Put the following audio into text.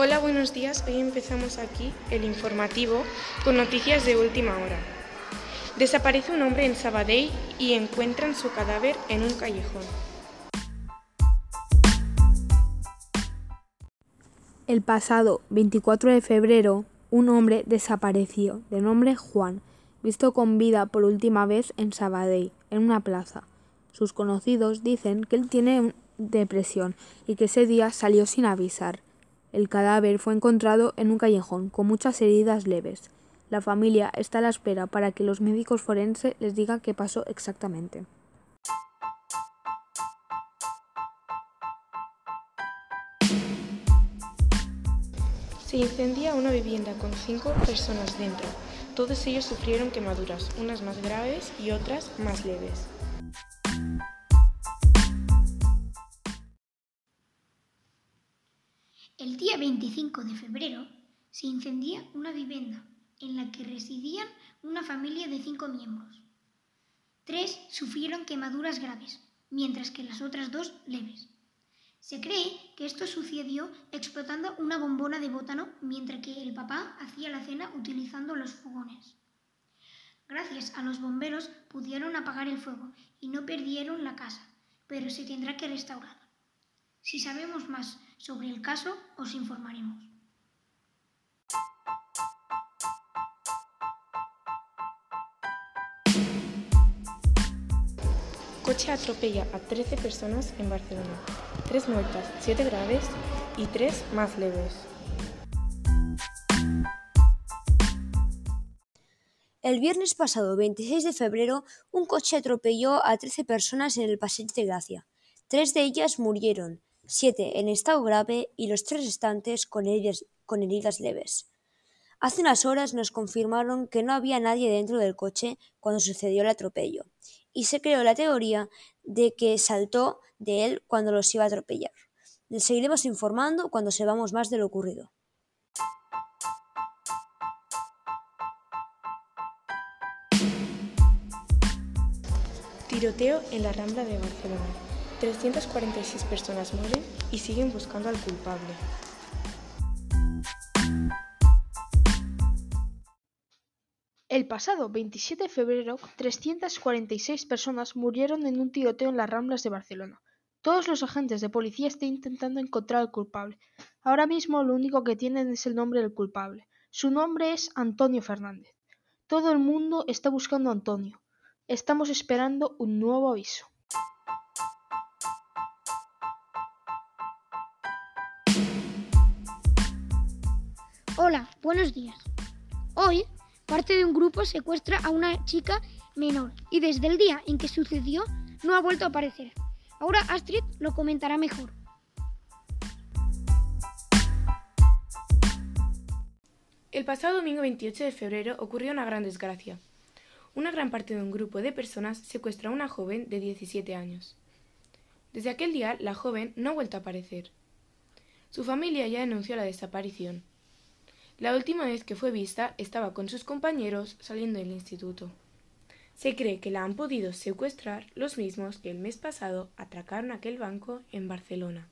Hola, buenos días. Hoy empezamos aquí el informativo con noticias de última hora. Desaparece un hombre en Sabadell y encuentran su cadáver en un callejón. El pasado 24 de febrero, un hombre desapareció, de nombre Juan, visto con vida por última vez en Sabadell, en una plaza. Sus conocidos dicen que él tiene depresión y que ese día salió sin avisar. El cadáver fue encontrado en un callejón con muchas heridas leves. La familia está a la espera para que los médicos forenses les digan qué pasó exactamente. Se incendia una vivienda con cinco personas dentro. Todos ellos sufrieron quemaduras, unas más graves y otras más leves. El día 25 de febrero se incendía una vivienda en la que residían una familia de cinco miembros. Tres sufrieron quemaduras graves, mientras que las otras dos leves. Se cree que esto sucedió explotando una bombona de bótano mientras que el papá hacía la cena utilizando los fogones. Gracias a los bomberos pudieron apagar el fuego y no perdieron la casa, pero se tendrá que restaurar. Si sabemos más sobre el caso, os informaremos. Coche atropella a 13 personas en Barcelona. Tres muertas, siete graves y tres más leves. El viernes pasado, 26 de febrero, un coche atropelló a 13 personas en el Paseo de Gracia. Tres de ellas murieron, siete en estado grave y los tres restantes con heridas, con heridas leves. Hace unas horas nos confirmaron que no había nadie dentro del coche cuando sucedió el atropello y se creó la teoría de que saltó de él cuando los iba a atropellar. Les seguiremos informando cuando sepamos más de lo ocurrido. Tiroteo en la Rambla de Barcelona. 346 personas mueren y siguen buscando al culpable. El pasado 27 de febrero, 346 personas murieron en un tiroteo en las Ramblas de Barcelona. Todos los agentes de policía están intentando encontrar al culpable. Ahora mismo lo único que tienen es el nombre del culpable. Su nombre es Antonio Fernández. Todo el mundo está buscando a Antonio. Estamos esperando un nuevo aviso. Hola, buenos días. Hoy, parte de un grupo secuestra a una chica menor y desde el día en que sucedió no ha vuelto a aparecer. Ahora Astrid lo comentará mejor. El pasado domingo 28 de febrero ocurrió una gran desgracia. Una gran parte de un grupo de personas secuestra a una joven de 17 años. Desde aquel día, la joven no ha vuelto a aparecer. Su familia ya denunció la desaparición. La última vez que fue vista estaba con sus compañeros saliendo del instituto. Se cree que la han podido secuestrar los mismos que el mes pasado atracaron aquel banco en Barcelona.